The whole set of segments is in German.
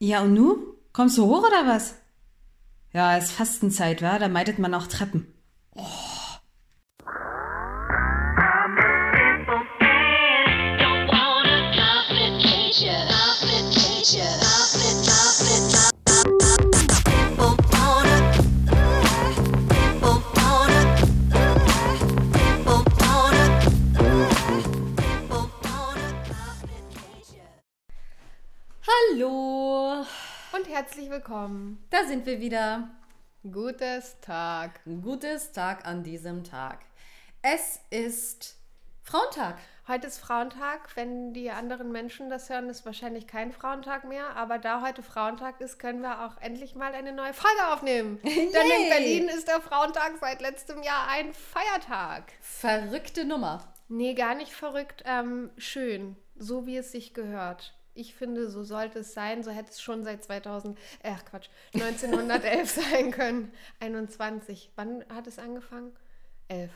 Ja, und nu? Kommst du hoch oder was? Ja, ist Fastenzeit, wa? Da meidet man auch Treppen. Sind wir wieder. Gutes Tag. Gutes Tag an diesem Tag. Es ist Frauentag. Heute ist Frauentag. Wenn die anderen Menschen das hören, ist wahrscheinlich kein Frauentag mehr. Aber da heute Frauentag ist, können wir auch endlich mal eine neue Folge aufnehmen. Denn in! Berlin ist der Frauentag seit letztem Jahr ein Feiertag. Verrückte Nummer. Nee, gar nicht verrückt. Ähm, schön. So wie es sich gehört. Ich finde, so sollte es sein. So hätte es schon seit 2000, äh, Quatsch, 1911 sein können. 21. Wann hat es angefangen? 11.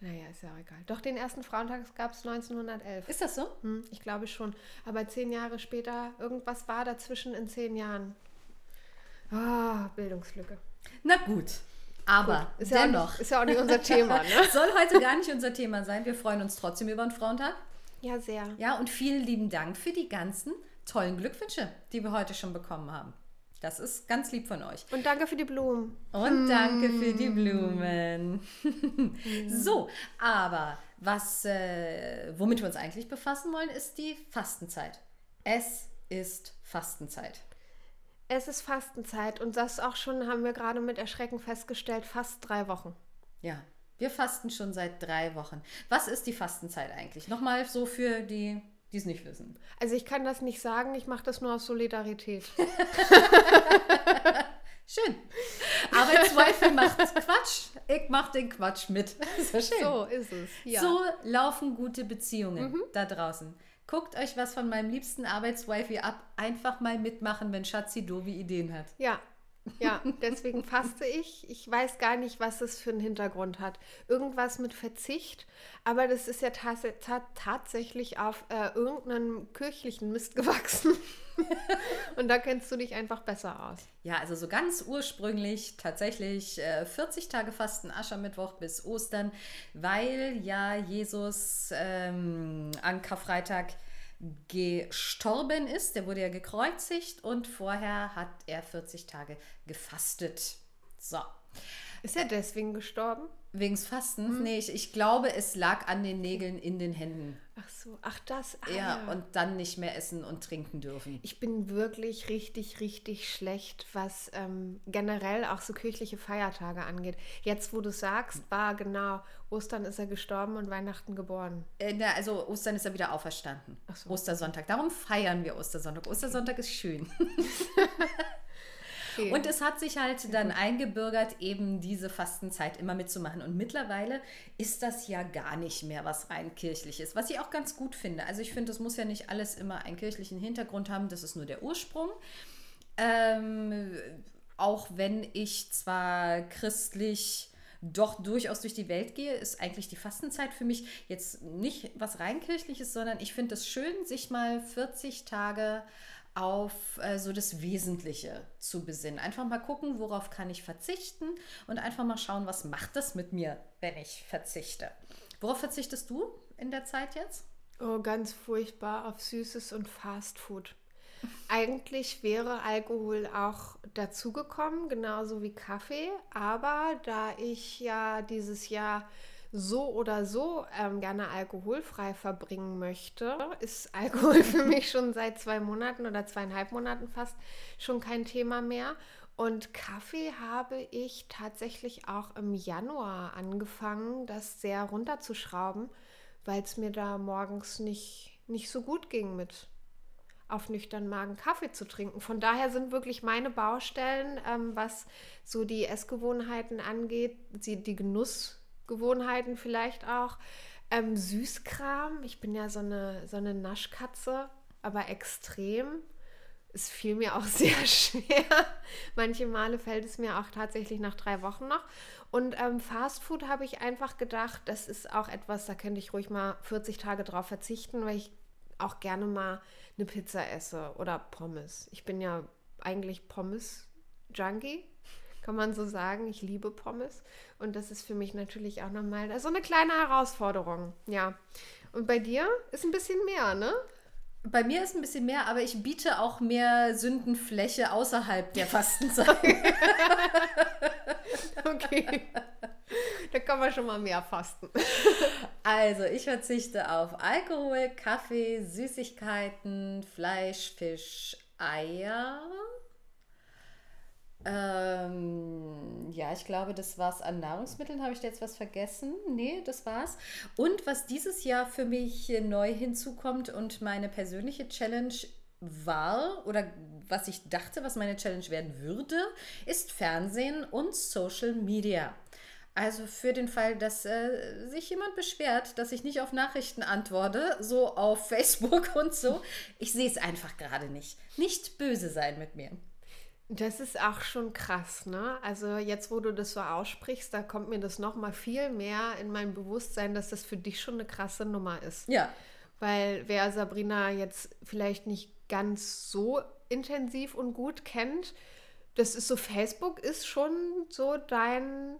Naja, ist ja auch egal. Doch den ersten Frauentag gab es 1911. Ist das so? Hm, ich glaube schon. Aber zehn Jahre später, irgendwas war dazwischen in zehn Jahren. Ah, Bildungslücke. Na gut. Aber Gut, ist ja, auch dennoch. nicht, ist ja auch nicht unser Thema, ne? Soll heute gar nicht unser Thema sein. Wir freuen uns trotzdem über den Frauentag. Ja, sehr. Ja, und vielen lieben Dank für die ganzen tollen Glückwünsche, die wir heute schon bekommen haben. Das ist ganz lieb von euch. Und danke für die Blumen. Und danke für die Blumen. so, aber was, äh, womit wir uns eigentlich befassen wollen, ist die Fastenzeit. Es ist Fastenzeit. Es ist Fastenzeit und das auch schon, haben wir gerade mit Erschrecken festgestellt, fast drei Wochen. Ja, wir fasten schon seit drei Wochen. Was ist die Fastenzeit eigentlich? Nochmal so für die, die es nicht wissen. Also ich kann das nicht sagen, ich mache das nur aus Solidarität. Schön. Arbeitszweifel macht Quatsch. Ich mach den Quatsch mit. Ist ja schön. So ist es. Ja. So laufen gute Beziehungen da draußen. Guckt euch was von meinem liebsten Arbeitswifi ab. Einfach mal mitmachen, wenn Schatzi doofe Ideen hat. Ja, ja, deswegen faste ich. Ich weiß gar nicht, was es für einen Hintergrund hat. Irgendwas mit Verzicht, aber das ist ja tats ta tatsächlich auf äh, irgendeinem kirchlichen Mist gewachsen. Und da kennst du dich einfach besser aus. Ja, also so ganz ursprünglich tatsächlich äh, 40 Tage Fasten, Aschermittwoch bis Ostern, weil ja Jesus ähm, an Karfreitag gestorben ist. Der wurde ja gekreuzigt und vorher hat er 40 Tage gefastet. So. Ist er deswegen gestorben? Wegen des Fastens? Nee, ich, ich glaube, es lag an den Nägeln in den Händen. Ach so, ach das. Ah, Ja, und dann nicht mehr essen und trinken dürfen. Ich bin wirklich richtig, richtig schlecht, was ähm, generell auch so kirchliche Feiertage angeht. Jetzt, wo du sagst, war genau, Ostern ist er gestorben und Weihnachten geboren. Äh, na, also Ostern ist er wieder auferstanden. Ach so. Ostersonntag. Darum feiern wir Ostersonntag. Ostersonntag ist schön. Okay. Und es hat sich halt dann eingebürgert, eben diese Fastenzeit immer mitzumachen. Und mittlerweile ist das ja gar nicht mehr was rein kirchliches, was ich auch ganz gut finde. Also ich finde, es muss ja nicht alles immer einen kirchlichen Hintergrund haben, das ist nur der Ursprung. Ähm, auch wenn ich zwar christlich doch durchaus durch die Welt gehe, ist eigentlich die Fastenzeit für mich jetzt nicht was rein kirchliches, sondern ich finde es schön, sich mal 40 Tage auf äh, so das Wesentliche zu besinnen. Einfach mal gucken, worauf kann ich verzichten und einfach mal schauen, was macht das mit mir, wenn ich verzichte. Worauf verzichtest du in der Zeit jetzt? Oh, ganz furchtbar auf Süßes und Fastfood. Eigentlich wäre Alkohol auch dazugekommen, genauso wie Kaffee. Aber da ich ja dieses Jahr so oder so ähm, gerne alkoholfrei verbringen möchte, ist Alkohol für mich schon seit zwei Monaten oder zweieinhalb Monaten fast schon kein Thema mehr. Und Kaffee habe ich tatsächlich auch im Januar angefangen, das sehr runterzuschrauben, weil es mir da morgens nicht, nicht so gut ging mit auf nüchternen Magen Kaffee zu trinken. Von daher sind wirklich meine Baustellen, ähm, was so die Essgewohnheiten angeht, die, die Genussgewohnheiten vielleicht auch, ähm, Süßkram. Ich bin ja so eine, so eine Naschkatze, aber extrem. Es fiel mir auch sehr schwer. Manche Male fällt es mir auch tatsächlich nach drei Wochen noch. Und ähm, Fast Food habe ich einfach gedacht, das ist auch etwas, da könnte ich ruhig mal 40 Tage drauf verzichten, weil ich auch gerne mal eine Pizza esse oder Pommes. Ich bin ja eigentlich Pommes-Junkie, kann man so sagen. Ich liebe Pommes. Und das ist für mich natürlich auch nochmal so eine kleine Herausforderung. Ja. Und bei dir ist ein bisschen mehr, ne? Bei mir ist ein bisschen mehr, aber ich biete auch mehr Sündenfläche außerhalb der Fastenzeit. Okay. da kann man schon mal mehr fasten. Also, ich verzichte auf Alkohol, Kaffee, Süßigkeiten, Fleisch, Fisch, Eier. Ähm, ja, ich glaube, das war's an Nahrungsmitteln. Habe ich da jetzt was vergessen? Nee, das war's. Und was dieses Jahr für mich neu hinzukommt und meine persönliche Challenge war oder was ich dachte, was meine Challenge werden würde, ist Fernsehen und Social Media. Also für den Fall, dass äh, sich jemand beschwert, dass ich nicht auf Nachrichten antworte, so auf Facebook und so. Ich sehe es einfach gerade nicht. Nicht böse sein mit mir. Das ist auch schon krass, ne? Also jetzt, wo du das so aussprichst, da kommt mir das noch mal viel mehr in mein Bewusstsein, dass das für dich schon eine krasse Nummer ist. Ja, Weil wer Sabrina jetzt vielleicht nicht ganz so intensiv und gut kennt, das ist so, Facebook ist schon so dein,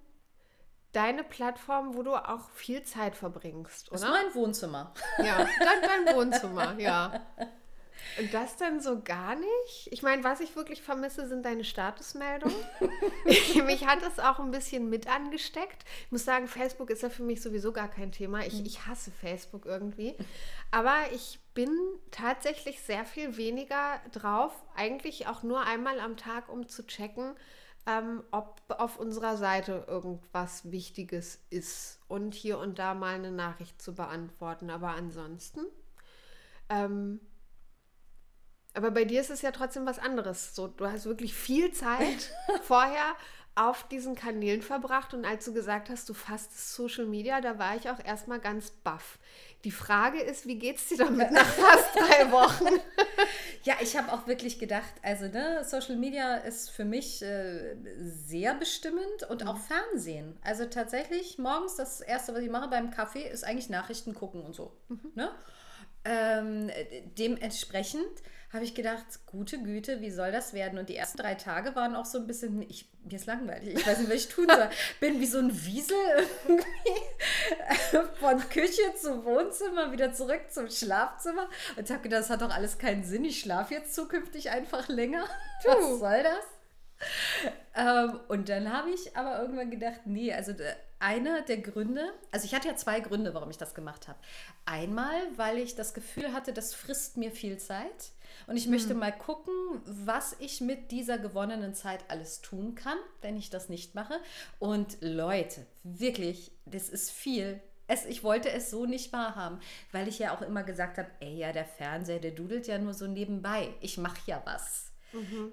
deine Plattform, wo du auch viel Zeit verbringst, das ist oder? mein Wohnzimmer. Ja, dein, dein Wohnzimmer, ja. Und das dann so gar nicht? Ich meine, was ich wirklich vermisse, sind deine Statusmeldungen. mich hat das auch ein bisschen mit angesteckt. Ich muss sagen, Facebook ist ja für mich sowieso gar kein Thema. Ich, ich hasse Facebook irgendwie. Aber ich bin tatsächlich sehr viel weniger drauf. Eigentlich auch nur einmal am Tag, um zu checken, ähm, ob auf unserer Seite irgendwas Wichtiges ist. Und hier und da mal eine Nachricht zu beantworten. Aber ansonsten. Ähm, aber bei dir ist es ja trotzdem was anderes. So, du hast wirklich viel Zeit vorher auf diesen Kanälen verbracht und als du gesagt hast, du fastest Social Media, da war ich auch erstmal ganz baff. Die Frage ist, wie geht's dir damit nach fast drei Wochen? Ja, ich habe auch wirklich gedacht, also ne, Social Media ist für mich äh, sehr bestimmend und auch Fernsehen. Also tatsächlich morgens das erste, was ich mache beim Kaffee, ist eigentlich Nachrichten gucken und so. Ne? Ähm, äh, dementsprechend habe ich gedacht, gute Güte, wie soll das werden? Und die ersten drei Tage waren auch so ein bisschen, ich, mir ist langweilig, ich weiß nicht, was ich tun soll. Bin wie so ein Wiesel irgendwie von Küche zu Wohnzimmer, wieder zurück zum Schlafzimmer und habe gedacht, das hat doch alles keinen Sinn. Ich schlafe jetzt zukünftig einfach länger. Was soll das? Ähm, und dann habe ich aber irgendwann gedacht, nee, also der- einer der Gründe, also ich hatte ja zwei Gründe, warum ich das gemacht habe. Einmal, weil ich das Gefühl hatte, das frisst mir viel Zeit. Und ich möchte mal gucken, was ich mit dieser gewonnenen Zeit alles tun kann, wenn ich das nicht mache. Und Leute, wirklich, das ist viel. Es, ich wollte es so nicht wahrhaben, weil ich ja auch immer gesagt habe, ey, ja, der Fernseher, der dudelt ja nur so nebenbei. Ich mache ja was.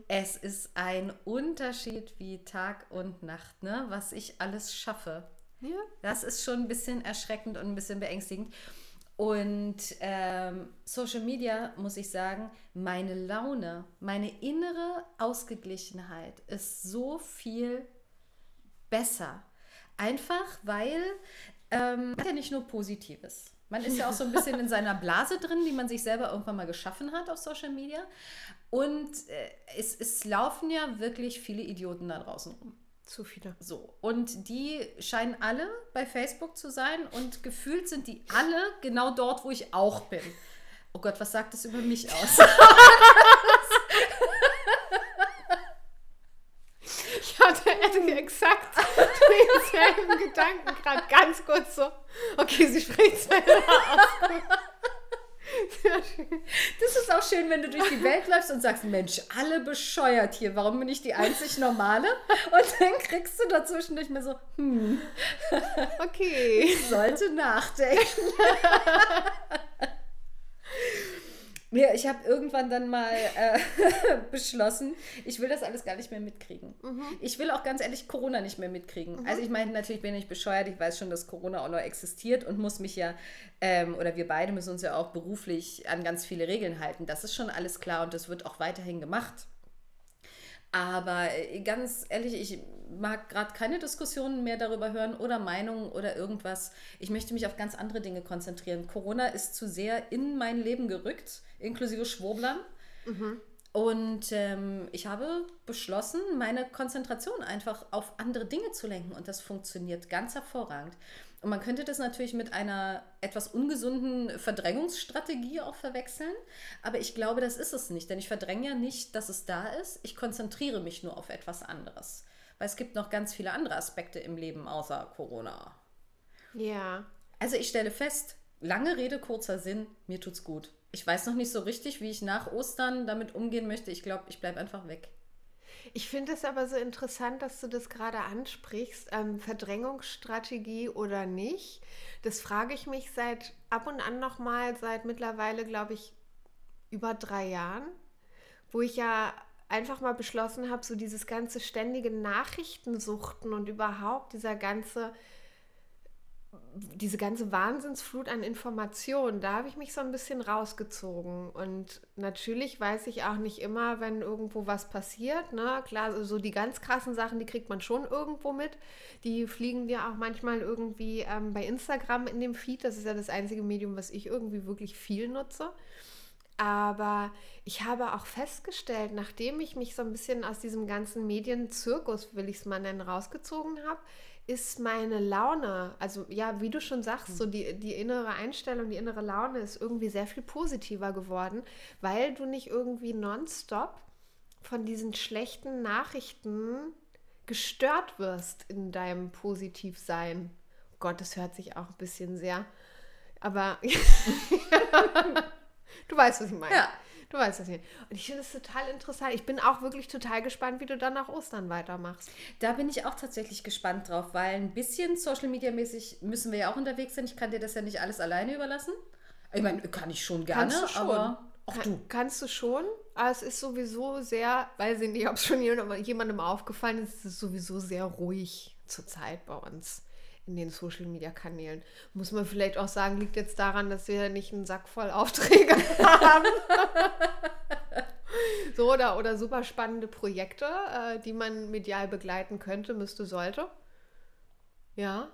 Es ist ein Unterschied wie Tag und Nacht, ne? was ich alles schaffe. Ja. Das ist schon ein bisschen erschreckend und ein bisschen beängstigend. Und ähm, Social Media, muss ich sagen, meine Laune, meine innere Ausgeglichenheit ist so viel besser. Einfach weil ähm, man hat ja nicht nur Positives. Man ist ja auch so ein bisschen in seiner Blase drin, die man sich selber irgendwann mal geschaffen hat auf Social Media. Und äh, es, es laufen ja wirklich viele Idioten da draußen rum. Zu viele. So, und die scheinen alle bei Facebook zu sein und gefühlt sind die alle genau dort, wo ich auch bin. Oh Gott, was sagt das über mich aus? Ich hatte exakt denselben Gedanken gerade ganz kurz so. Okay, sie spricht selber aus. Sehr schön. Das ist auch schön, wenn du durch die Welt läufst und sagst, Mensch, alle bescheuert hier, warum bin ich die einzig Normale? Und dann kriegst du dazwischen nicht mehr so, hm, Okay. ich sollte nachdenken. Mir, ich habe irgendwann dann mal äh, beschlossen, ich will das alles gar nicht mehr mitkriegen. Ich will auch ganz ehrlich Corona nicht mehr mitkriegen. Also ich meine, natürlich bin ich bescheuert, ich weiß schon, dass Corona auch noch existiert und muss mich ja, ähm, oder wir beide müssen uns ja auch beruflich an ganz viele Regeln halten. Das ist schon alles klar und das wird auch weiterhin gemacht. Aber äh, ganz ehrlich, ich mag gerade keine Diskussionen mehr darüber hören oder Meinungen oder irgendwas. Ich möchte mich auf ganz andere Dinge konzentrieren. Corona ist zu sehr in mein Leben gerückt, inklusive Schwurblern. Und ähm, ich habe beschlossen, meine Konzentration einfach auf andere Dinge zu lenken. Und das funktioniert ganz hervorragend. Und man könnte das natürlich mit einer etwas ungesunden Verdrängungsstrategie auch verwechseln. Aber ich glaube, das ist es nicht. Denn ich verdränge ja nicht, dass es da ist. Ich konzentriere mich nur auf etwas anderes. Weil es gibt noch ganz viele andere Aspekte im Leben außer Corona. Ja. Also ich stelle fest, lange Rede, kurzer Sinn, mir tut's gut. Ich weiß noch nicht so richtig, wie ich nach Ostern damit umgehen möchte. Ich glaube, ich bleibe einfach weg. Ich finde es aber so interessant, dass du das gerade ansprichst. Ähm, Verdrängungsstrategie oder nicht? Das frage ich mich seit ab und an nochmal, seit mittlerweile, glaube ich, über drei Jahren, wo ich ja einfach mal beschlossen habe, so dieses ganze ständige Nachrichtensuchten und überhaupt dieser ganze diese ganze Wahnsinnsflut an Informationen, da habe ich mich so ein bisschen rausgezogen. Und natürlich weiß ich auch nicht immer, wenn irgendwo was passiert. Ne? Klar, so die ganz krassen Sachen, die kriegt man schon irgendwo mit. Die fliegen dir auch manchmal irgendwie ähm, bei Instagram in dem Feed. Das ist ja das einzige Medium, was ich irgendwie wirklich viel nutze. Aber ich habe auch festgestellt, nachdem ich mich so ein bisschen aus diesem ganzen Medienzirkus, will ich es mal nennen, rausgezogen habe, ist meine Laune, also ja, wie du schon sagst, so die, die innere Einstellung, die innere Laune ist irgendwie sehr viel positiver geworden, weil du nicht irgendwie nonstop von diesen schlechten Nachrichten gestört wirst in deinem Positivsein. Gott, das hört sich auch ein bisschen sehr, aber du weißt, was ich meine. Ja. Du weißt das nicht. Und ich finde es total interessant. Ich bin auch wirklich total gespannt, wie du dann nach Ostern weitermachst. Da bin ich auch tatsächlich gespannt drauf, weil ein bisschen Social Media mäßig müssen wir ja auch unterwegs sein. Ich kann dir das ja nicht alles alleine überlassen. Ich meine, kann ich schon gerne, Kannst du schon. aber auch Kann, du. Kannst du schon, aber es ist sowieso sehr, weiß ich nicht, ob es schon jemandem jemandem aufgefallen ist, es ist sowieso sehr ruhig zurzeit bei uns in den Social Media Kanälen. Muss man vielleicht auch sagen, liegt jetzt daran, dass wir nicht einen Sack voll Aufträge haben. so, oder, oder super spannende Projekte, äh, die man medial begleiten könnte, müsste, sollte. Ja.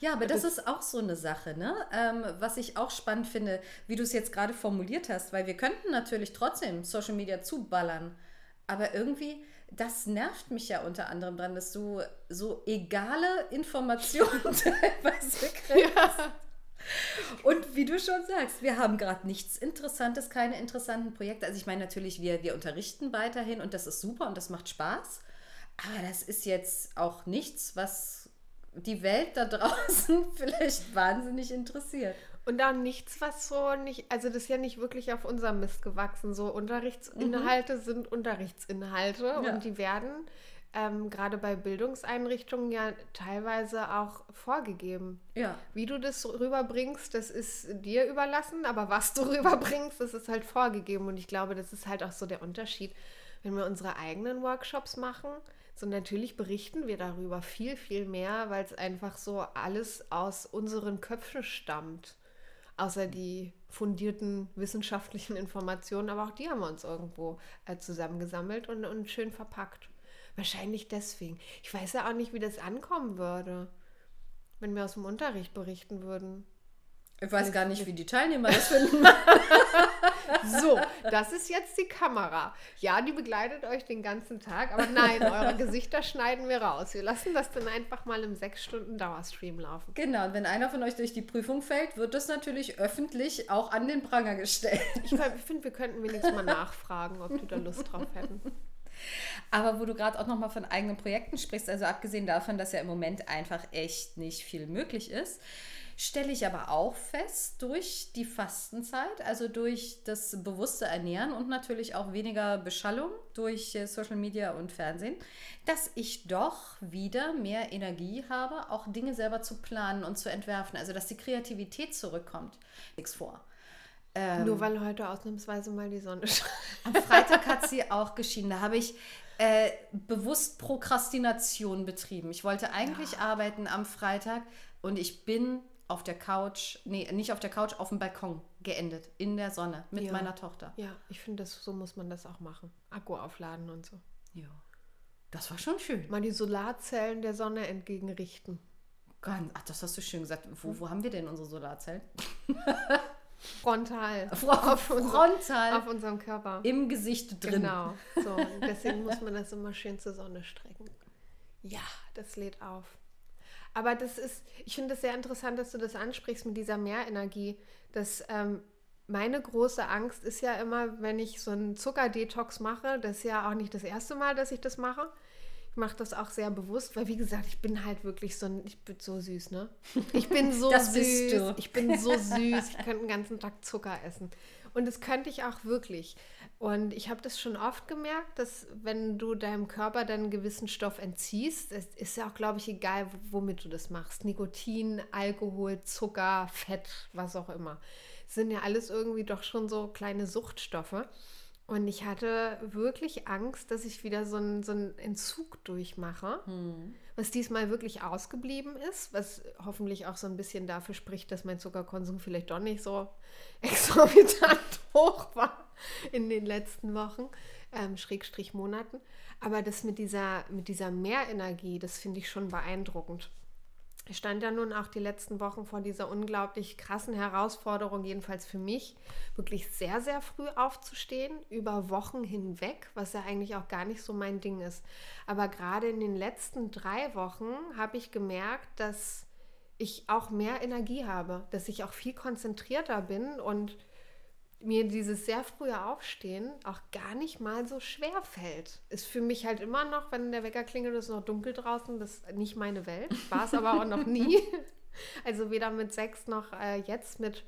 Ja, aber das ist auch so eine Sache, ne? Ähm, was ich auch spannend finde, wie du es jetzt gerade formuliert hast, weil wir könnten natürlich trotzdem Social Media zuballern, aber irgendwie, das nervt mich ja unter anderem dran, dass du so egale Informationen teilweise kriegst. Und wie du schon sagst, wir haben gerade nichts Interessantes, keine interessanten Projekte. Also ich meine natürlich, wir, wir unterrichten weiterhin und das ist super und das macht Spaß. Aber das ist jetzt auch nichts, was die Welt da draußen vielleicht wahnsinnig interessiert. Und auch nichts, was so nicht, also das ist ja nicht wirklich auf unserem Mist gewachsen. So Unterrichtsinhalte sind Unterrichtsinhalte Ja. und die werden ähm, gerade bei Bildungseinrichtungen ja teilweise auch vorgegeben. Ja. Wie du das rüberbringst, das ist dir überlassen, aber was du rüberbringst, das ist halt vorgegeben. Und ich glaube, das ist halt auch so der Unterschied, wenn wir unsere eigenen Workshops machen. So natürlich berichten wir darüber viel, viel mehr, weil es einfach so alles aus unseren Köpfen stammt. Außer die fundierten wissenschaftlichen Informationen, aber auch die haben wir uns irgendwo äh, zusammengesammelt und, und schön verpackt. Wahrscheinlich deswegen. Ich weiß ja auch nicht, wie das ankommen würde, wenn wir aus dem Unterricht berichten würden. Ich weiß gar nicht, wie die Teilnehmer das finden. So, das ist jetzt die Kamera. Ja, die begleitet euch den ganzen Tag, aber nein, eure Gesichter schneiden wir raus. Wir lassen das dann einfach mal im 6 Stunden Dauerstream laufen. Genau, und wenn einer von euch durch die Prüfung fällt, wird das natürlich öffentlich auch an den Pranger gestellt. Ich, ich finde, wir könnten wenigstens mal nachfragen, ob die da Lust drauf hätten. Aber wo du gerade auch nochmal von eigenen Projekten sprichst, also abgesehen davon, dass ja im Moment einfach echt nicht viel möglich ist, stelle ich aber auch fest, durch die Fastenzeit, also durch das bewusste Ernähren und natürlich auch weniger Beschallung durch äh, Social Media und Fernsehen, dass ich doch wieder mehr Energie habe, auch Dinge selber zu planen und zu entwerfen. Also dass die Kreativität zurückkommt. Nichts vor. Nur weil heute ausnahmsweise mal die Sonne scheint. Am Freitag hat sie auch geschienen. Da habe ich äh, bewusst Prokrastination betrieben. Ich wollte eigentlich arbeiten am Freitag und ich bin auf der Couch, nee, nicht auf der Couch, auf dem Balkon geendet, in der Sonne mit Ja. meiner Tochter. Ja, ich finde, das- so muss man das auch machen. Akku aufladen und so. Ja. Das war schon schön. Mal die Solarzellen der Sonne entgegenrichten. Ganz, ach, das hast du schön gesagt. Wo, wo haben wir denn unsere Solarzellen? Frontal. Auf, unser- frontal Auf unserem Körper. im Gesicht drin. Genau. So, deswegen muss man das immer schön zur Sonne strecken. Ja, das lädt auf. Aber das ist, ich finde es sehr interessant, dass du das ansprichst mit dieser Mehrenergie. Das, ähm, meine große Angst ist ja immer, wenn ich so einen Zuckerdetox mache, das ist ja auch nicht das erste Mal, dass ich das mache. Ich mache das auch sehr bewusst, weil wie gesagt, ich bin halt wirklich so ich bin so süß, ne? Ich bin so süß. Ich bin so süß. Ich könnte den ganzen Tag Zucker essen. Und das könnte ich auch wirklich. Und ich habe das schon oft gemerkt, dass wenn du deinem Körper dann einen gewissen Stoff entziehst, es ist ja auch, glaube ich, egal, womit du das machst. Nikotin, Alkohol, Zucker, Fett, was auch immer. Sind ja alles irgendwie doch schon so kleine Suchtstoffe. Und ich hatte wirklich Angst, dass ich wieder so einen, so einen Entzug durchmache, was diesmal wirklich ausgeblieben ist, was hoffentlich auch so ein bisschen dafür spricht, dass mein Zuckerkonsum vielleicht doch nicht so exorbitant hoch war in den letzten Wochen, ähm, Schrägstrich Monaten. Aber das mit dieser, mit dieser Mehrenergie, das finde ich schon beeindruckend. Ich stand ja nun auch die letzten Wochen vor dieser unglaublich krassen Herausforderung, jedenfalls für mich, wirklich sehr, sehr früh aufzustehen, über Wochen hinweg, was ja eigentlich auch gar nicht so mein Ding ist. Aber gerade in den letzten drei Wochen habe ich gemerkt, dass ich auch mehr Energie habe, dass ich auch viel konzentrierter bin und mir dieses sehr frühe Aufstehen auch gar nicht mal so schwer fällt. Ist für mich halt immer noch, wenn der Wecker klingelt, ist noch dunkel draußen, das ist nicht meine Welt. War es aber auch noch nie. Also weder mit sechs noch äh, jetzt mit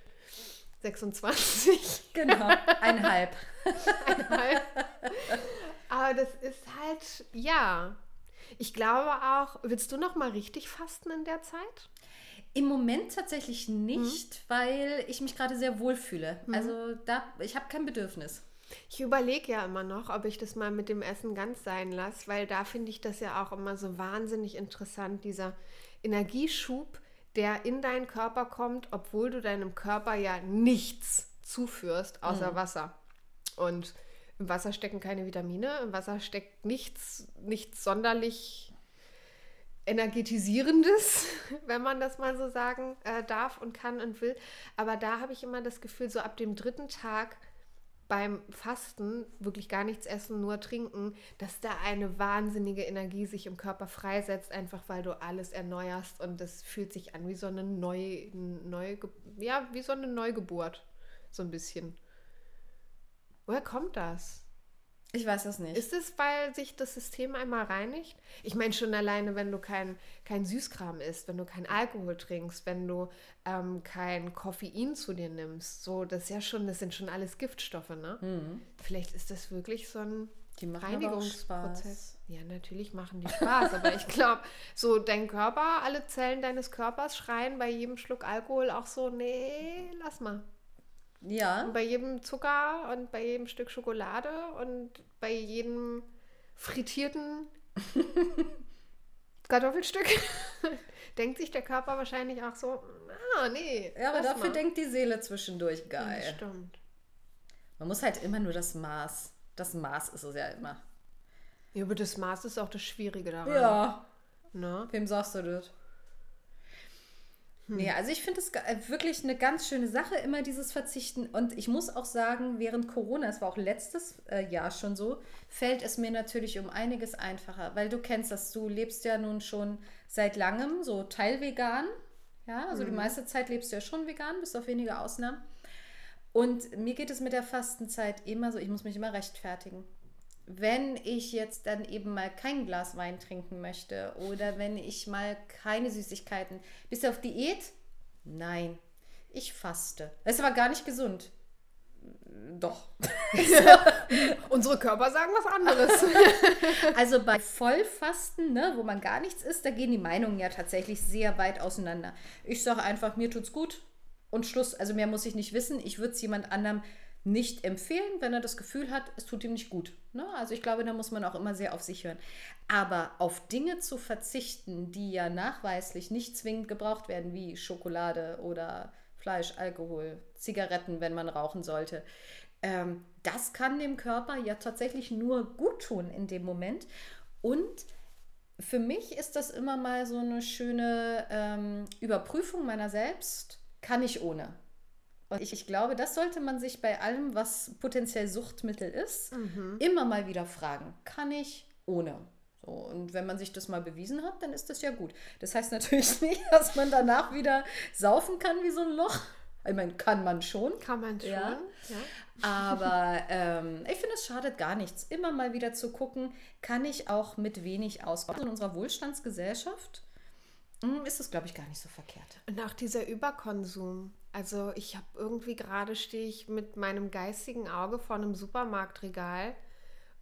26. Genau, einhalb. Aber das ist halt, ja. Ich glaube auch, willst du noch mal richtig fasten in der Zeit? Im Moment tatsächlich nicht, weil ich mich gerade sehr wohl fühle. Also da, ich habe kein Bedürfnis. Ich überlege ja immer noch, ob ich das mal mit dem Essen ganz sein lasse, weil da finde ich das ja auch immer so wahnsinnig interessant, dieser Energieschub, der in deinen Körper kommt, obwohl du deinem Körper ja nichts zuführst außer Wasser. Und im Wasser stecken keine Vitamine, im Wasser steckt nichts, nichts sonderlich energetisierendes, wenn man das mal so sagen äh, darf und kann und will. Aber da habe ich immer das Gefühl, so ab dem dritten Tag beim Fasten, wirklich gar nichts essen, nur trinken, dass da eine wahnsinnige Energie sich im Körper freisetzt, einfach weil du alles erneuerst und das fühlt sich an wie so eine neu, neu ja, wie so eine Neugeburt, so ein bisschen. Woher kommt das? Ich weiß das nicht. Ist es, weil sich das System einmal reinigt? Ich meine schon alleine, wenn du kein, kein Süßkram isst, wenn du kein Alkohol trinkst, wenn du ähm, kein Koffein zu dir nimmst. So, das ist ja schon, das sind schon alles Giftstoffe, ne? Vielleicht ist das wirklich so ein Die Reinigungsprozess. Ja, natürlich machen die Spaß, aber ich glaube, so dein Körper, alle Zellen deines Körpers schreien bei jedem Schluck Alkohol auch so, nee, lass mal. Ja, Und bei jedem Zucker und bei jedem Stück Schokolade und bei jedem frittierten Kartoffelstück denkt sich der Körper wahrscheinlich auch so, ah, nee. ja aber dafür mal. denkt die Seele zwischendurch geil. Ja, stimmt. Man muss halt immer nur das Maß. Das Maß ist es ja immer. Ja, aber das Maß ist auch das Schwierige daran. Ja. Ne? Wem sagst du das? Nee, also ich finde es äh, wirklich eine ganz schöne Sache, immer dieses Verzichten. Und ich muss auch sagen, während Corona, es war auch letztes äh, Jahr schon so, fällt es mir natürlich um einiges einfacher, weil du kennst das, du lebst ja nun schon seit langem so teilvegan. Ja, also die meiste Zeit lebst du ja schon vegan, bis auf wenige Ausnahmen. Und mir geht es mit der Fastenzeit immer so, ich muss mich immer rechtfertigen. Wenn ich jetzt dann eben mal kein Glas Wein trinken möchte oder wenn ich mal keine Süßigkeiten, bist du auf Diät? Nein, ich faste. Das ist aber gar nicht gesund. Doch. Unsere Körper sagen was anderes. Also bei Vollfasten, ne, wo man gar nichts isst, da gehen die Meinungen ja tatsächlich sehr weit auseinander. Ich sage einfach, mir tut's gut und Schluss. Also mehr muss ich nicht wissen. Ich würde es jemand anderem nicht empfehlen, wenn er das Gefühl hat, es tut ihm nicht gut. Ne? Also ich glaube, da muss man auch immer sehr auf sich hören. Aber auf Dinge zu verzichten, die ja nachweislich nicht zwingend gebraucht werden, wie Schokolade oder Fleisch, Alkohol, Zigaretten, wenn man rauchen sollte, ähm, das kann dem Körper ja tatsächlich nur gut tun in dem Moment. Und für mich ist das immer mal so eine schöne ähm, Überprüfung meiner selbst. Kann ich ohne? Und ich, ich glaube, das sollte man sich bei allem, was potenziell Suchtmittel ist, immer mal wieder fragen. Kann ich ohne? So, und wenn man sich das mal bewiesen hat, dann ist das ja gut. Das heißt natürlich nicht, dass man danach wieder saufen kann wie so ein Loch. Ich meine, kann man schon. Kann man schon. Ja. Ja. Aber ähm, ich finde, es schadet gar nichts, immer mal wieder zu gucken, kann ich auch mit wenig auskommen. In unserer Wohlstandsgesellschaft hm, ist das, glaube ich, gar nicht so verkehrt. Und auch dieser Überkonsum. Also ich habe irgendwie gerade stehe ich mit meinem geistigen Auge vor einem Supermarktregal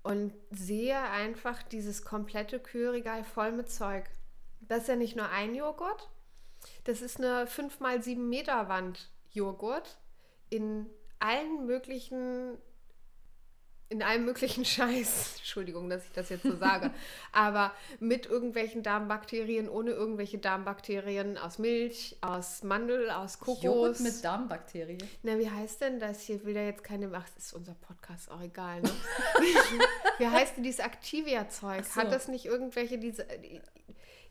und sehe einfach dieses komplette Kühlregal voll mit Zeug. Das ist ja nicht nur ein Joghurt, das ist eine 5 mal 7 Meter Wand Joghurt in allen möglichen in allem möglichen Scheiß, Entschuldigung, dass ich das jetzt so sage, aber mit irgendwelchen Darmbakterien, ohne irgendwelche Darmbakterien aus Milch, aus Mandel, aus Kokos. Joghurt mit Darmbakterien. Na, wie heißt denn das hier? Will der jetzt keine. Ach, das ist unser Podcast auch egal, ne? wie heißt denn dieses Activia-Zeug? So. Hat das nicht irgendwelche diese.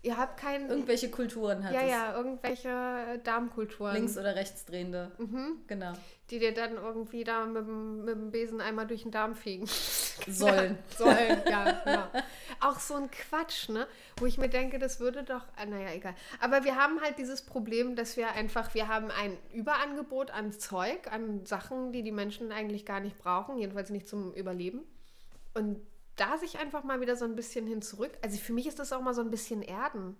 Ihr habt keinen. Irgendwelche Kulturen hat ja, es. ja, irgendwelche äh, Darmkulturen. Links- oder rechtsdrehende. Genau. Die dir dann irgendwie da mit, dem- mit dem Besen einmal durch den Darm fegen. Sollen. Sollen, ja, ja. Auch so ein Quatsch, ne? Wo ich mir denke, das würde doch, äh, naja, egal. Aber wir haben halt dieses Problem, dass wir einfach, wir haben ein Überangebot an Zeug, an Sachen, die die Menschen eigentlich gar nicht brauchen, jedenfalls nicht zum Überleben. Und da sich einfach mal wieder so ein bisschen hin zurück, also für mich ist das auch mal so ein bisschen Erden.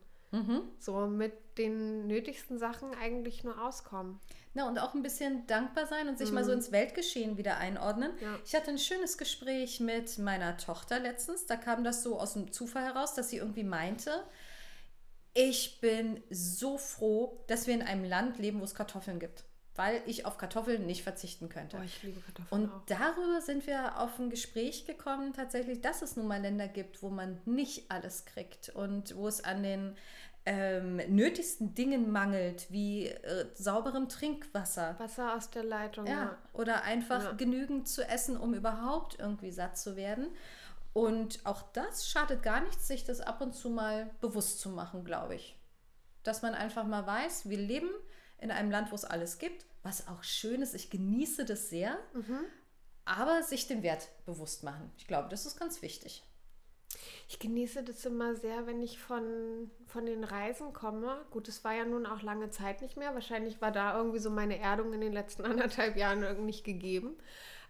So mit den nötigsten Sachen eigentlich nur auskommen. Na, und auch ein bisschen dankbar sein und sich mal so ins Weltgeschehen wieder einordnen. Ja. Ich hatte ein schönes Gespräch mit meiner Tochter letztens. Da kam das so aus dem Zufall heraus, dass sie irgendwie meinte, ich bin so froh, dass wir in einem Land leben, wo es Kartoffeln gibt. Weil ich auf Kartoffeln nicht verzichten könnte. Boah, ich liebe Kartoffeln Und auch. darüber sind wir auf ein Gespräch gekommen, tatsächlich, dass es nun mal Länder gibt, wo man nicht alles kriegt und wo es an den ähm, nötigsten Dingen mangelt, wie äh, sauberem Trinkwasser. Wasser aus der Leitung, Ja, ja. oder einfach Ja. genügend zu essen, um überhaupt irgendwie satt zu werden. Und auch das schadet gar nichts, sich das ab und zu mal bewusst zu machen, glaube ich. Dass man einfach mal weiß, wir leben in einem Land, wo es alles gibt, was auch schön ist. Ich genieße das sehr, aber sich den Wert bewusst machen. Ich glaube, das ist ganz wichtig. Ich genieße das immer sehr, wenn ich von, von den Reisen komme. Gut, es war ja nun auch lange Zeit nicht mehr. Wahrscheinlich war da irgendwie so meine Erdung in den letzten anderthalb Jahren irgendwie nicht gegeben.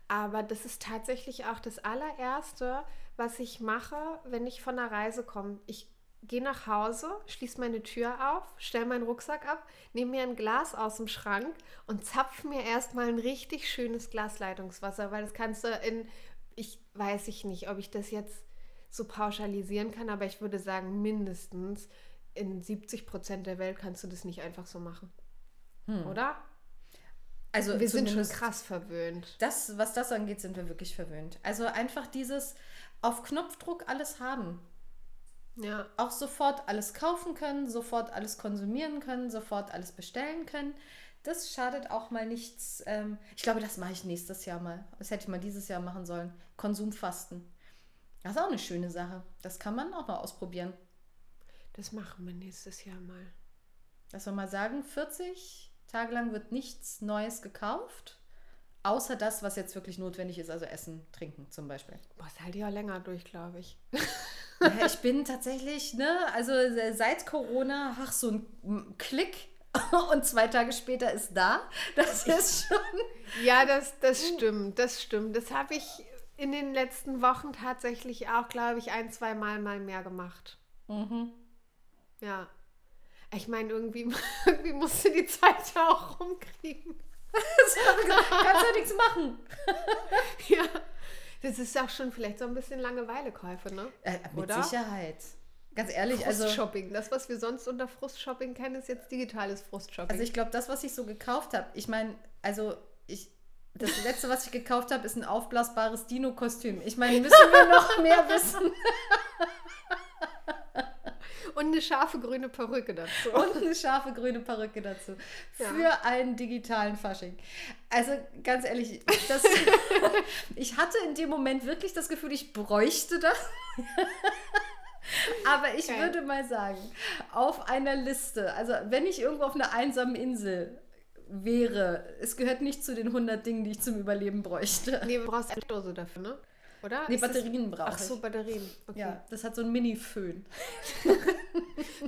Aber das ist tatsächlich auch das allererste, was ich mache, wenn ich von einer Reise komme. Ich gehe nach Hause, schließe meine Tür auf, stelle meinen Rucksack ab, nehme mir ein Glas aus dem Schrank und zapfe mir erstmal ein richtig schönes Glas Leitungswasser, weil das kannst du in, ich weiß ich nicht, ob ich das jetzt so pauschalisieren kann, aber ich würde sagen, mindestens in 70 Prozent der Welt kannst du das nicht einfach so machen. Oder? Also Wir sind schon krass verwöhnt. Das, was das angeht, sind wir wirklich verwöhnt. Also einfach dieses auf Knopfdruck alles haben. Ja. Auch sofort alles kaufen können, sofort alles konsumieren können, sofort alles bestellen können. Das schadet auch mal nichts. Ähm, ich glaube, das mache ich nächstes Jahr mal. Das hätte ich mal dieses Jahr machen sollen. Konsumfasten. Das ist auch eine schöne Sache. Das kann man auch mal ausprobieren. Das machen wir nächstes Jahr mal. Dass wir mal sagen, 40 Tage lang wird nichts Neues gekauft. Außer das, was jetzt wirklich notwendig ist, also Essen, Trinken zum Beispiel. Boah, das halte ich auch länger durch, glaube ich. Ja, ich bin tatsächlich, ne, also seit Corona, ach, so ein Klick und zwei Tage später ist da. Das ist schon. Ja, das, das stimmt, das stimmt. Das habe ich in den letzten Wochen tatsächlich auch, glaube ich, ein, zwei Mal mal mehr gemacht. Ja. Ich meine, irgendwie, irgendwie musst du die Zeit ja auch rumkriegen. Kannst ja nichts machen. Ja. Das ist auch schon vielleicht so ein bisschen Langeweilekäufe, ne? Äh, mit Oder? Sicherheit. Ganz ehrlich, also, Frustshopping. Das, was wir sonst unter Frustshopping kennen, ist jetzt digitales Frustshopping. also ich glaube, das, was ich so gekauft habe, ich meine, also ich. Das letzte, was ich gekauft habe, ist ein aufblasbares Dino-Kostüm. Ich meine, müssen wir noch mehr wissen? Und eine scharfe grüne Perücke dazu. und eine scharfe grüne Perücke dazu. Ja. Für einen digitalen Fasching. Also ganz ehrlich, das, ich hatte in dem Moment wirklich das Gefühl, ich bräuchte das. Aber ich Geil. würde mal sagen, auf einer Liste, also wenn ich irgendwo auf einer einsamen Insel wäre, es gehört nicht zu den 100 Dingen, die ich zum Überleben bräuchte. Nee, du brauchst eine Dose dafür, ne? Oder? Nee, Ist Batterien brauche Ach so, ich. Batterien. Okay. Ja, das hat so einen Mini-Föhn.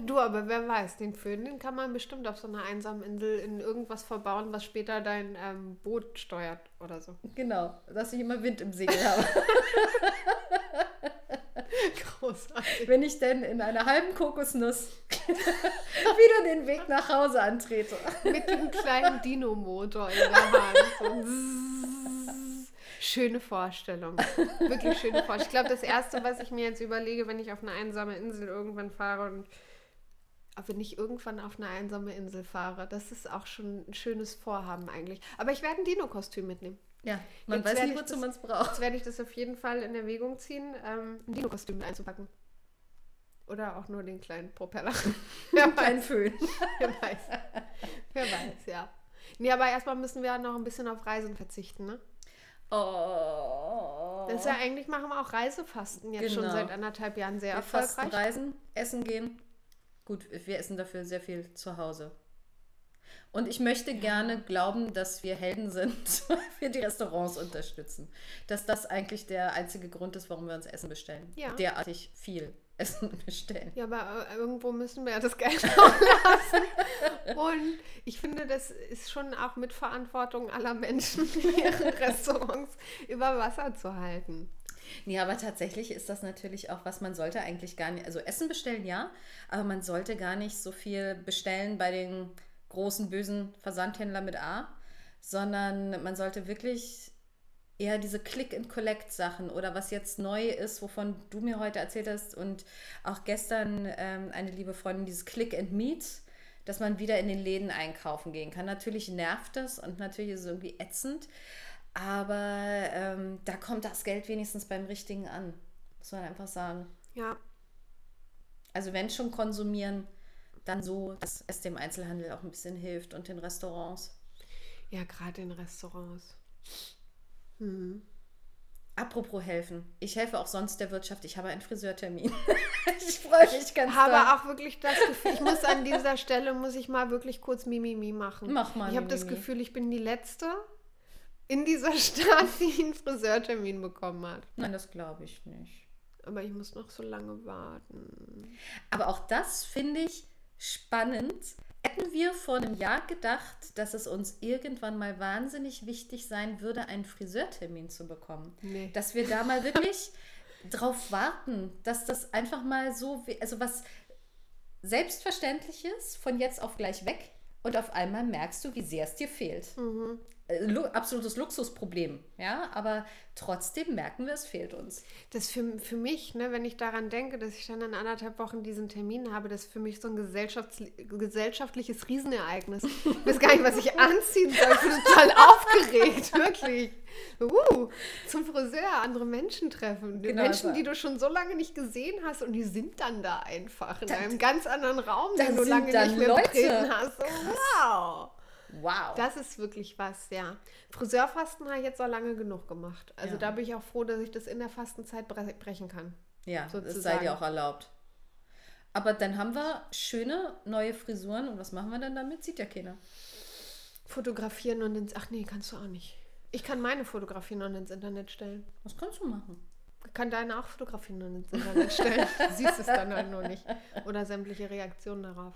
Du, aber wer weiß, den Föhn, den kann man bestimmt auf so einer einsamen Insel in irgendwas verbauen, was später dein ähm, Boot steuert oder so. Genau, dass ich immer Wind im Segel habe. Großartig. wenn ich denn in einer halben Kokosnuss wieder den Weg nach Hause antrete. Mit dem kleinen Dino-Motor in der Hand. So. Schöne Vorstellung. Wirklich schöne Vorstellung. Ich glaube, das Erste, was ich mir jetzt überlege, wenn ich auf eine einsame Insel irgendwann fahre und aber wenn ich irgendwann auf eine einsame Insel fahre, das ist auch schon ein schönes Vorhaben eigentlich. Aber ich werde ein Dino-Kostüm mitnehmen. Ja, man Jetzt weiß nicht, ich wozu man es braucht. Jetzt werde ich das auf jeden Fall in Erwägung ziehen, ähm, ein Dino-Kostüm mit einzupacken. Oder auch nur den kleinen Propeller. Wer Kein weiß. Föhn. Wer weiß. Wer weiß, ja. Nee, aber erstmal müssen wir noch ein bisschen auf Reisen verzichten, ne? Oh. Das ist ja eigentlich machen wir auch Reisefasten jetzt schon Genau. seit anderthalb Jahren sehr wir fasten erfolgreich. reisen, essen gehen. Gut, wir essen dafür sehr viel zu Hause. Und ich möchte gerne glauben, dass wir Helden sind, weil wir die Restaurants unterstützen. Dass das eigentlich der einzige Grund ist, warum wir uns Essen bestellen. Ja. Derartig viel Essen bestellen. Ja, aber äh, irgendwo müssen wir ja das Geld auch lassen. Und ich finde, das ist schon auch Mitverantwortung aller Menschen, ihre Restaurants über Wasser zu halten. Nee, aber tatsächlich ist das natürlich auch, was man sollte eigentlich gar nicht, also Essen bestellen ja, aber man sollte gar nicht so viel bestellen bei den großen bösen Versandhändlern mit A, sondern man sollte wirklich eher diese Click-and-Collect-Sachen oder was jetzt neu ist, wovon du mir heute erzählt hast und auch gestern ähm, eine liebe Freundin, dieses Click-and-Meet, dass man wieder in den Läden einkaufen gehen kann. Natürlich nervt das und natürlich ist es irgendwie ätzend, aber ähm, da kommt das Geld wenigstens beim Richtigen an, muss man einfach sagen. Ja, Also wenn schon konsumieren, dann so, dass es dem Einzelhandel auch ein bisschen hilft und den Restaurants. ja, gerade in Restaurants. Apropos helfen. Ich helfe auch sonst der Wirtschaft. Ich habe einen Friseurtermin. ich freue mich ganz habe doll. auch wirklich das Gefühl, ich muss an dieser Stelle, muss ich mal wirklich kurz Mimimi machen. Mach mal Ich habe das. Gefühl, ich bin die Letzte in dieser Stadt, die einen Friseurtermin bekommen hat. Nein, das glaube ich nicht. Aber ich muss noch so lange warten. Aber auch das finde ich spannend. Hätten wir vor einem Jahr gedacht, dass es uns irgendwann mal wahnsinnig wichtig sein würde, einen Friseurtermin zu bekommen. Nee. Dass wir da mal wirklich drauf warten, dass das einfach mal so, also was Selbstverständliches von jetzt auf gleich weg und auf einmal merkst du, wie sehr es dir fehlt. Lu absolutes Luxusproblem, ja, aber trotzdem merken wir, es fehlt uns. Das für, für mich, ne, wenn ich daran denke, dass ich dann in anderthalb Wochen diesen Termin habe, das ist für mich so ein gesellschafts gesellschaftliches Riesenereignis. Ich weiß gar nicht, was ich anziehen soll. Ich bin total aufgeregt, wirklich. Uh, zum Friseur, andere Menschen treffen. Genau, Menschen, also- die du schon so lange nicht gesehen hast und die sind dann da einfach in Da- einem ganz anderen Raum, den du lange dann nicht mehr Leute. betreten hast. So, wow. Wow. Das ist wirklich was, ja. Friseurfasten habe ich jetzt auch lange genug gemacht. Also Ja. da bin ich auch froh, dass ich das in der Fastenzeit bre brechen kann. Ja, das sei sozusagen. dir auch erlaubt. Aber dann haben wir schöne neue Frisuren und was machen wir dann damit? Sieht ja keiner. Fotografieren und ins. Ach nee, kannst du auch nicht. Ich kann meine Fotografien und ins Internet stellen. Was kannst du machen? Ich kann deine auch Fotografien und ins Internet stellen. Du siehst es dann halt nur nicht. Oder sämtliche Reaktionen darauf.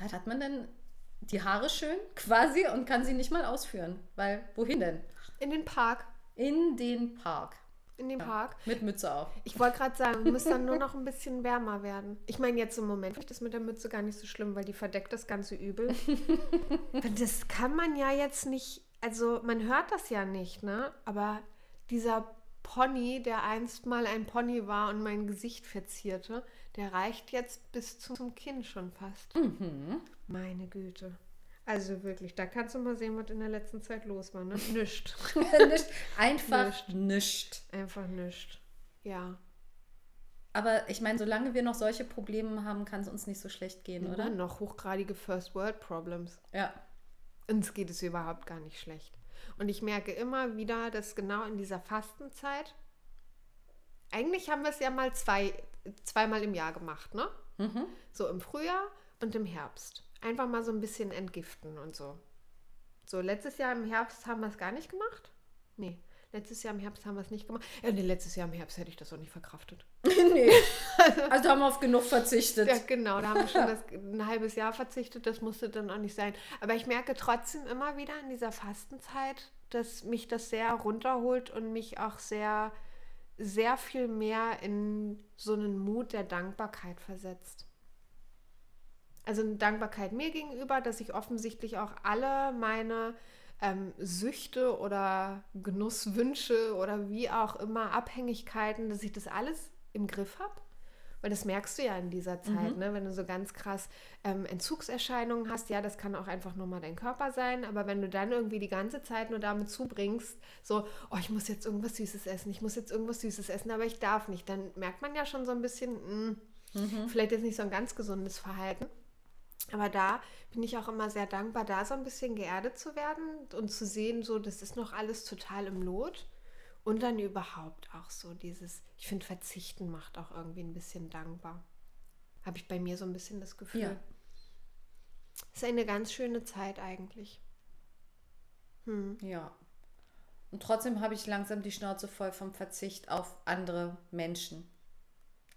Ja, hat man denn die Haare schön quasi und kann sie nicht mal ausführen? Weil, wohin denn? In den Park. In den Park. In den Park. Mit Mütze auf. Ich wollte gerade sagen, muss dann nur noch ein bisschen wärmer werden. Ich meine, jetzt im Moment finde ich das mit der Mütze gar nicht so schlimm, weil die verdeckt das ganze übel. das kann man ja jetzt nicht, also man hört das ja nicht, ne? Aber dieser Pony, der einst mal ein Pony war und mein Gesicht verzierte, der reicht jetzt bis zum Kinn schon fast. Meine Güte. Also wirklich, da kannst du mal sehen, was in der letzten Zeit los war, ne? Nischt. nicht, einfach Nischt. nischt. Einfach nischt. Ja. Aber ich meine, solange wir noch solche Probleme haben, kann es uns nicht so schlecht gehen, Oder oder? noch hochgradige First World Problems. Ja. Uns geht es überhaupt gar nicht schlecht. Und ich merke immer wieder, dass genau in dieser Fastenzeit, eigentlich haben wir es ja mal zwei, zweimal im Jahr gemacht, ne? Mhm. So im Frühjahr und im Herbst. Einfach mal so ein bisschen entgiften und so. So, letztes Jahr im Herbst haben wir es gar nicht gemacht? Nee, letztes Jahr im Herbst haben wir es nicht gemacht. Ja, nee, letztes Jahr im Herbst hätte ich das auch nicht verkraftet. nee. Also haben wir auf genug verzichtet. Ja, genau, da haben wir schon das, ein halbes Jahr verzichtet, das musste dann auch nicht sein. Aber ich merke trotzdem immer wieder in dieser Fastenzeit, dass mich das sehr runterholt und mich auch sehr, sehr viel mehr in so einen Mut der Dankbarkeit versetzt. Also eine Dankbarkeit mir gegenüber, dass ich offensichtlich auch alle meine ähm, Süchte oder Genusswünsche oder wie auch immer Abhängigkeiten, dass ich das alles im Griff habe. Weil das merkst du ja in dieser Zeit, ne? wenn du so ganz krass ähm, Entzugserscheinungen hast. Ja, das kann auch einfach nur mal dein Körper sein. Aber wenn du dann irgendwie die ganze Zeit nur damit zubringst, so, oh, ich muss jetzt irgendwas Süßes essen, ich muss jetzt irgendwas Süßes essen, aber ich darf nicht, dann merkt man ja schon so ein bisschen, mh, vielleicht jetzt nicht so ein ganz gesundes Verhalten. Aber da bin ich auch immer sehr dankbar, da so ein bisschen geerdet zu werden und zu sehen, so, das ist noch alles total im Lot. Und dann überhaupt auch so dieses, ich finde, Verzichten macht auch irgendwie ein bisschen dankbar. Habe ich bei mir so ein bisschen das Gefühl. Ja. Ist eine ganz schöne Zeit eigentlich. Hm. Ja. Und trotzdem habe ich langsam die Schnauze voll vom Verzicht auf andere Menschen.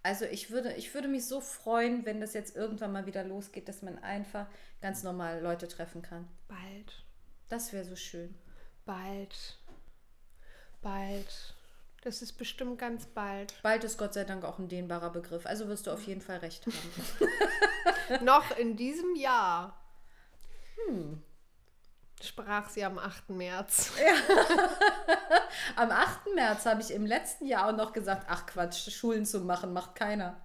Also ich würde, ich würde mich so freuen, wenn das jetzt irgendwann mal wieder losgeht, dass man einfach ganz normal Leute treffen kann. Bald, Das wäre so schön. bald, bald. Das ist bestimmt ganz bald. Bald ist Gott sei Dank auch ein dehnbarer Begriff. Also wirst du auf jeden Fall recht haben. Noch in diesem Jahr. Sprach sie am 8. März. Am 8. März habe ich im letzten Jahr auch noch gesagt, ach Quatsch, Schulen zu machen, macht keiner.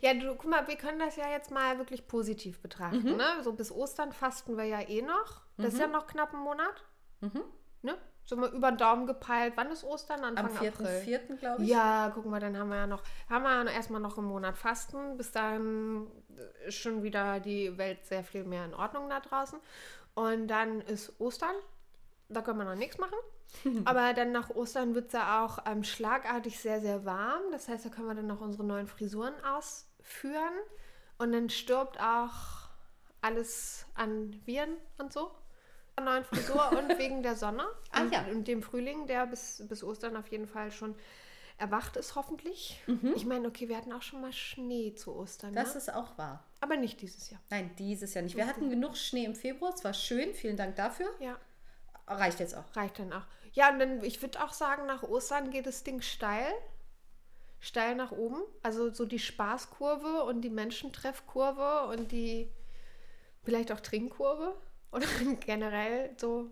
Ja, du, guck mal, wir können das ja jetzt mal wirklich positiv betrachten. Ne? So bis Ostern fasten wir ja eh noch. Das ist ja noch knapp ein Monat. Ne? So mal über den Daumen gepeilt. Wann ist Ostern? Anfang Am April. 4.4. glaube ich. Ja, gucken wir, dann haben wir ja noch, haben wir ja erstmal noch einen Monat Fasten. Bis dahin ist schon wieder die Welt sehr viel mehr in Ordnung da draußen. Und dann ist Ostern. Da können wir noch nichts machen. Aber dann nach Ostern wird es ja auch ähm, schlagartig sehr, sehr warm. Das heißt, da können wir dann noch unsere neuen Frisuren ausführen. Und dann stirbt auch alles an Viren und so. An neuen Frisur und wegen der Sonne. Ah, und, ja. und dem Frühling, der bis, bis Ostern auf jeden Fall schon erwacht ist, hoffentlich. Ich meine, okay, wir hatten auch schon mal Schnee zu Ostern. Mhm. Das ne? ist auch wahr. Aber nicht dieses Jahr. Nein, dieses Jahr nicht. Wir hatten genug Schnee im Februar. Es war schön. Vielen Dank dafür. Ja, Reicht jetzt auch. reicht dann auch. Ja, und dann, ich würde auch sagen, nach Ostern geht das Ding steil. Steil nach oben. Also so die Spaßkurve und die Menschentreffkurve und die vielleicht auch Trinkkurve. Oder generell so,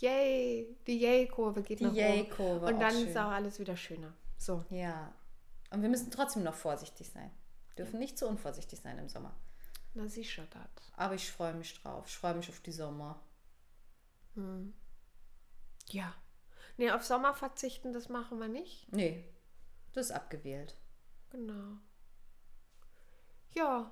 yay, die Yay-Kurve geht Die nach oben. Yay-Kurve, Und dann schön. ist auch alles wieder schöner. So. Ja. Und wir müssen trotzdem noch vorsichtig sein. Dürfen nicht zu unvorsichtig sein im Sommer. Na sicher das. Aber ich freue mich drauf. Ich freue mich auf die Sommer. Ja. Nee, auf Sommer verzichten, das machen wir nicht. Nee, das ist abgewählt. Genau. Ja.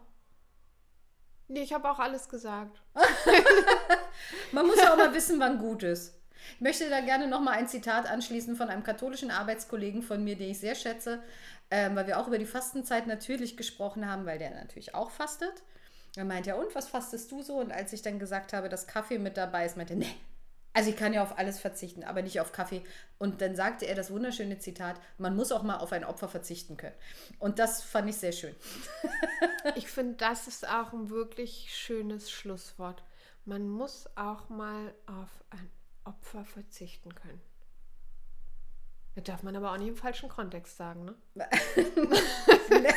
Nee, ich habe auch alles gesagt. Man muss ja auch mal wissen, wann gut ist. Ich möchte da gerne noch mal ein Zitat anschließen von einem katholischen Arbeitskollegen von mir, den ich sehr schätze, ähm, weil wir auch über die Fastenzeit natürlich gesprochen haben, weil der natürlich auch fastet. Er meint ja, und was fastest du so? Und als ich dann gesagt habe, dass Kaffee mit dabei ist, meinte er, nee, also ich kann ja auf alles verzichten, aber nicht auf Kaffee. Und dann sagte er das wunderschöne Zitat, man muss auch mal auf ein Opfer verzichten können. Und das fand ich sehr schön. Ich finde, das ist auch ein wirklich schönes Schlusswort. Man muss auch mal auf ein Opfer verzichten können. Das darf man aber auch nicht im falschen Kontext sagen, ne?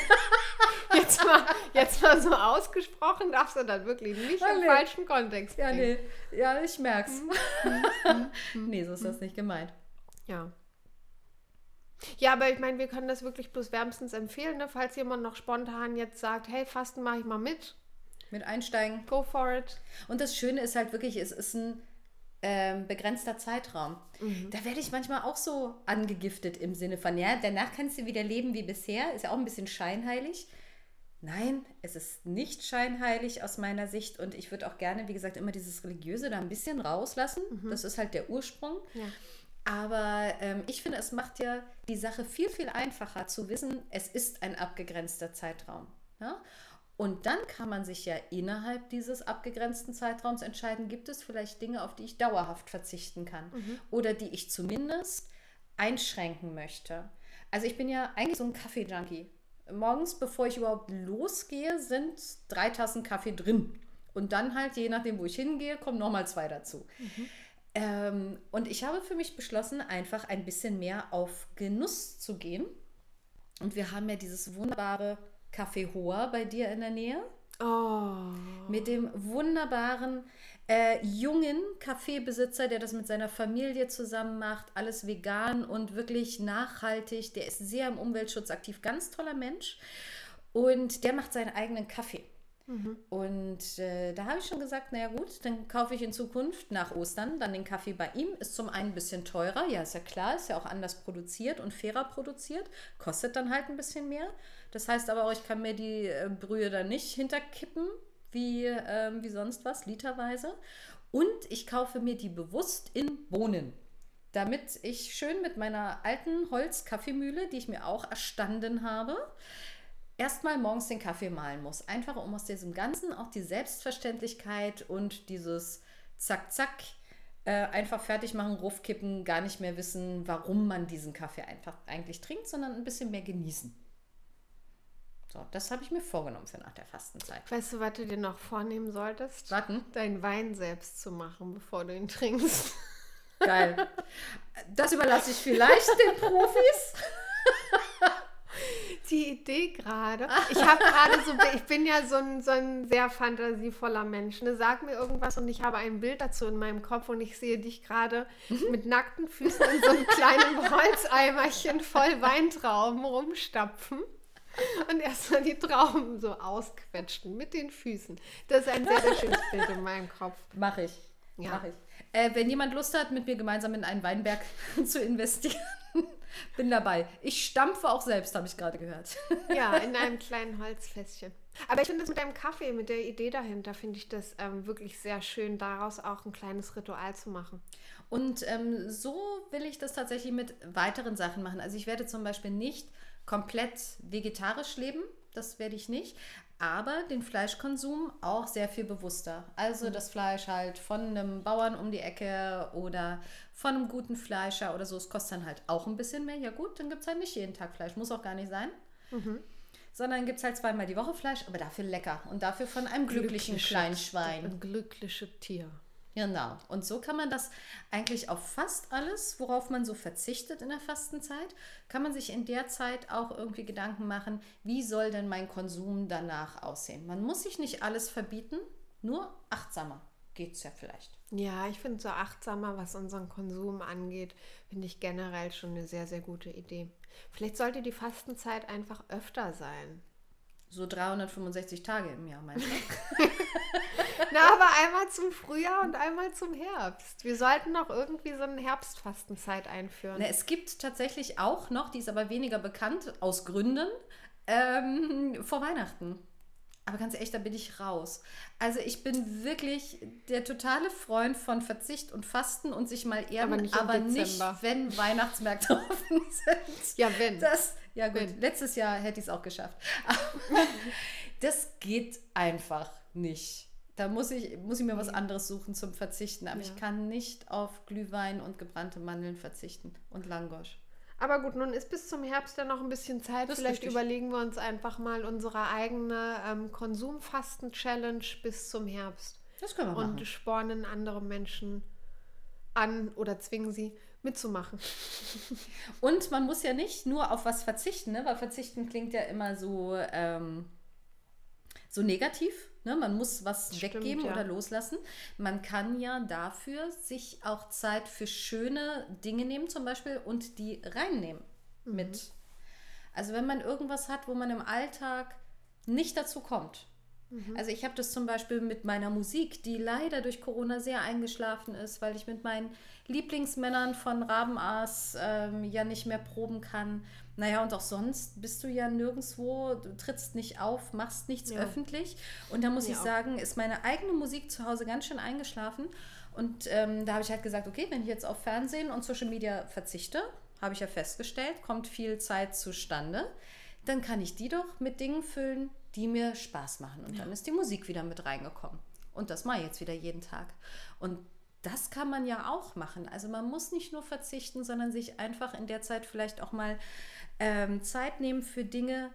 jetzt, mal, jetzt mal so ausgesprochen darfst du das wirklich nicht Ah, im nee. falschen Kontext Ja, bringen. nee, ja, ich merk's. nee, so ist das nicht gemeint. Ja. Ja, aber ich meine, wir können das wirklich bloß wärmstens empfehlen, ne? falls jemand noch spontan jetzt sagt, hey, Fasten mache ich mal mit, Mit einsteigen. go for it. Und das Schöne ist halt wirklich, es ist ein, ähm, begrenzter Zeitraum. Da werde ich manchmal auch so angegiftet im Sinne von, ja, danach kannst du wieder leben wie bisher. Ist ja auch ein bisschen scheinheilig. Nein, es ist nicht scheinheilig aus meiner Sicht und ich würde auch gerne, wie gesagt, immer dieses Religiöse da ein bisschen rauslassen. Das ist halt der Ursprung. Ja. Aber ähm, ich finde, es macht ja die Sache viel, viel einfacher zu wissen, es ist ein abgegrenzter Zeitraum. Ja? Und dann kann man sich ja innerhalb dieses abgegrenzten Zeitraums entscheiden, gibt es vielleicht Dinge, auf die ich dauerhaft verzichten kann oder die ich zumindest einschränken möchte. Also ich bin ja eigentlich so ein Kaffee-Junkie. Morgens, bevor ich überhaupt losgehe, sind drei Tassen Kaffee drin. Und dann halt, je nachdem, wo ich hingehe, kommen nochmal zwei dazu. Ähm, und ich habe für mich beschlossen, einfach ein bisschen mehr auf Genuss zu gehen. Und wir haben ja dieses wunderbare Café Hoa bei dir in der Nähe Oh. mit dem wunderbaren äh, jungen Kaffeebesitzer, der das mit seiner Familie zusammen macht, alles vegan und wirklich nachhaltig. Der ist sehr im Umweltschutz aktiv, ganz toller Mensch. Und der macht seinen eigenen Kaffee. Und äh, da habe ich schon gesagt, naja gut, dann kaufe ich in Zukunft nach Ostern dann den Kaffee bei ihm. Ist zum einen ein bisschen teurer, ja, ist ja klar, ist ja auch anders produziert und fairer produziert, kostet dann halt ein bisschen mehr. Das heißt aber auch, ich kann mir die äh, Brühe dann nicht hinterkippen, wie, ähm, wie sonst was, literweise. Und ich kaufe mir die bewusst in Bohnen damit ich schön mit meiner alten Holzkaffeemühle, die ich mir auch erstanden habe, erstmal morgens den Kaffee mahlen muss. Einfach um aus diesem Ganzen auch die Selbstverständlichkeit und dieses Zack, Zack, äh, einfach fertig machen, rufkippen, gar nicht mehr wissen, warum man diesen Kaffee einfach eigentlich trinkt, sondern ein bisschen mehr genießen. So, das habe ich mir vorgenommen für nach der Fastenzeit. Weißt du, was du dir noch vornehmen solltest? Warten. Deinen Wein selbst zu machen, bevor du ihn trinkst. Geil. Das überlasse ich vielleicht den Profis. Die Idee gerade. Ich habe gerade so, ich bin ja so ein, so ein sehr fantasievoller Mensch. Ne? Sag mir irgendwas und ich habe ein Bild dazu in meinem Kopf und ich sehe dich gerade mit nackten Füßen in so einem kleinen Holzeimerchen voll Weintrauben rumstapfen. Und erstmal die Trauben so ausquetschen mit den Füßen. Das ist ein sehr, sehr schönes Bild in meinem Kopf. Mache ich. Ja. Mach ich. Äh, wenn jemand Lust hat, mit mir gemeinsam in einen Weinberg zu investieren, bin dabei. Ich stampfe auch selbst, habe ich gerade gehört. Ja, in einem kleinen Holzfässchen. Aber ich finde das mit deinem Kaffee, mit der Idee dahinter, finde ich das ähm, wirklich sehr schön, daraus auch ein kleines Ritual zu machen. Und ähm, so will ich das tatsächlich mit weiteren Sachen machen. Also ich werde zum Beispiel nicht komplett vegetarisch leben, das werde ich nicht, aber den Fleischkonsum auch sehr viel bewusster. Also das Fleisch halt von einem Bauern um die Ecke oder von einem guten Fleischer oder so. Es kostet dann halt auch ein bisschen mehr. Ja gut, dann gibt es halt nicht jeden Tag Fleisch. Muss auch gar nicht sein. Sondern gibt es halt zweimal die Woche Fleisch, aber dafür lecker. Und dafür von einem glücklichen kleinen Schwein. Ein glückliches Tier. Genau. Und so kann man das eigentlich auf fast alles, worauf man so verzichtet in der Fastenzeit, kann man sich in der Zeit auch irgendwie Gedanken machen, wie soll denn mein Konsum danach aussehen. Man muss sich nicht alles verbieten, nur achtsamer geht es ja vielleicht. Ja, ich finde so achtsamer, was unseren Konsum angeht, finde ich generell schon eine sehr, sehr gute Idee. Vielleicht sollte die Fastenzeit einfach öfter sein. So 365 Tage im Jahr, meinst du? Na, aber einmal zum Frühjahr und einmal zum Herbst. Wir sollten noch irgendwie so eine Herbstfastenzeit einführen. Na, es gibt tatsächlich auch noch, die ist aber weniger bekannt, aus Gründen, ähm, vor Weihnachten. Aber ganz ehrlich, da bin ich raus. Also ich bin wirklich der totale Freund von Verzicht und Fasten und sich mal erden, Aber nicht aber nicht, wenn Weihnachtsmärkte offen sind. Ja, wenn. Das, ja gut, Wenn. letztes Jahr hätte ich es auch geschafft. Aber das geht einfach nicht. Da muss ich, muss ich mir was anderes suchen zum Verzichten. Aber Ja. ich kann nicht auf Glühwein und gebrannte Mandeln verzichten und Langosch. Aber gut, nun ist bis zum Herbst ja noch ein bisschen Zeit. Das Vielleicht überlegen wir uns einfach mal unsere eigene ähm, Konsumfasten-Challenge bis zum Herbst Das können wir und machen. spornen andere Menschen an oder zwingen sie mitzumachen. Und man muss ja nicht nur auf was verzichten, ne? weil verzichten klingt ja immer so, ähm, so negativ. Ne? Man muss was Stimmt, weggeben ja. oder loslassen. Man kann ja dafür sich auch Zeit für schöne Dinge nehmen zum Beispiel und die reinnehmen Mhm. mit. Also wenn man irgendwas hat, wo man im Alltag nicht dazu kommt, Also ich habe das zum Beispiel mit meiner Musik, die leider durch Corona sehr eingeschlafen ist, weil ich mit meinen Lieblingsmännern von Rabenaas ähm, ja nicht mehr proben kann. Naja, und auch sonst bist du ja nirgendwo, du trittst nicht auf, machst nichts Ja. öffentlich. Und da muss Nee, ich sagen, ist meine eigene Musik zu Hause ganz schön eingeschlafen. Und ähm, da habe ich halt gesagt, okay, wenn ich jetzt auf Fernsehen und Social Media verzichte, habe ich ja festgestellt, kommt viel Zeit zustande, dann kann ich die doch mit Dingen füllen, die mir Spaß machen. Und dann ist die Musik wieder mit reingekommen. Und das mache ich jetzt wieder jeden Tag. Und das kann man ja auch machen. Also man muss nicht nur verzichten, sondern sich einfach in der Zeit vielleicht auch mal ähm, Zeit nehmen für Dinge,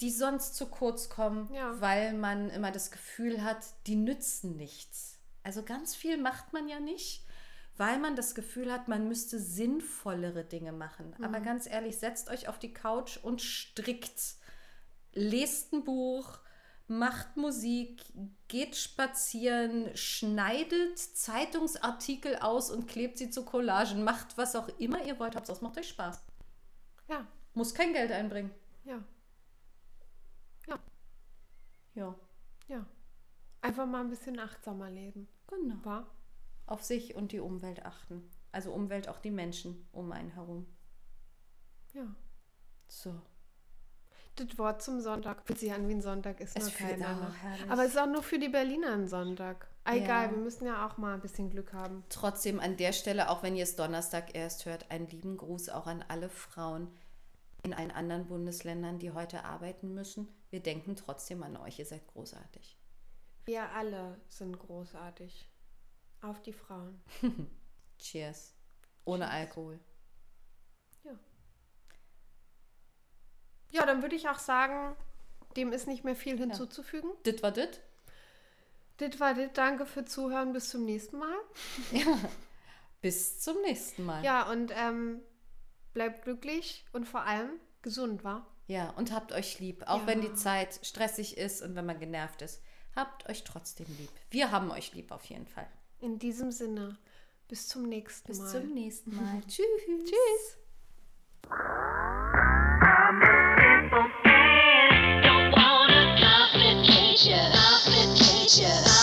die sonst zu kurz kommen, Ja. weil man immer das Gefühl hat, die nützen nichts. Also ganz viel macht man ja nicht, weil man das Gefühl hat, man müsste sinnvollere Dinge machen. Aber ganz ehrlich, setzt euch auf die Couch und strickt. Lest ein Buch, macht Musik, geht spazieren, schneidet Zeitungsartikel aus und klebt sie zu Collagen, macht was auch immer ihr wollt, Hauptsache es macht euch Spaß. Ja, Muss kein Geld einbringen. ja, Ja, ja. Einfach mal ein bisschen achtsamer leben. genau. War? Auf sich und die Umwelt achten. Also Umwelt auch die Menschen um einen herum. Ja. So. Das Wort zum Sonntag. Fühlt sich an wie ein Sonntag, ist Es nur fühlt- keiner. Aber es ist auch nur für die Berliner ein Sonntag. Ah, Egal, Ja. wir müssen ja auch mal ein bisschen Glück haben. Trotzdem an der Stelle, auch wenn ihr es Donnerstag erst hört, einen lieben Gruß auch an alle Frauen in allen anderen Bundesländern, die heute arbeiten müssen. Wir denken trotzdem an euch, ihr seid großartig. Wir alle sind großartig. Auf die Frauen. Cheers. Ohne Alkohol. Ja, dann würde ich auch sagen, dem ist nicht mehr viel hinzuzufügen. Das war das? Das war das. Danke für Zuhören. Bis zum nächsten Mal. Bis zum nächsten Mal. Ja, und ähm, bleibt glücklich und vor allem gesund, war. Ja, und habt euch lieb. Auch Ja. wenn die Zeit stressig ist und wenn man genervt ist. Habt euch trotzdem lieb. Wir haben euch lieb auf jeden Fall. In diesem Sinne, bis zum nächsten Bis Mal. zum nächsten Mal. Tschüss. Tschüss. Yeah.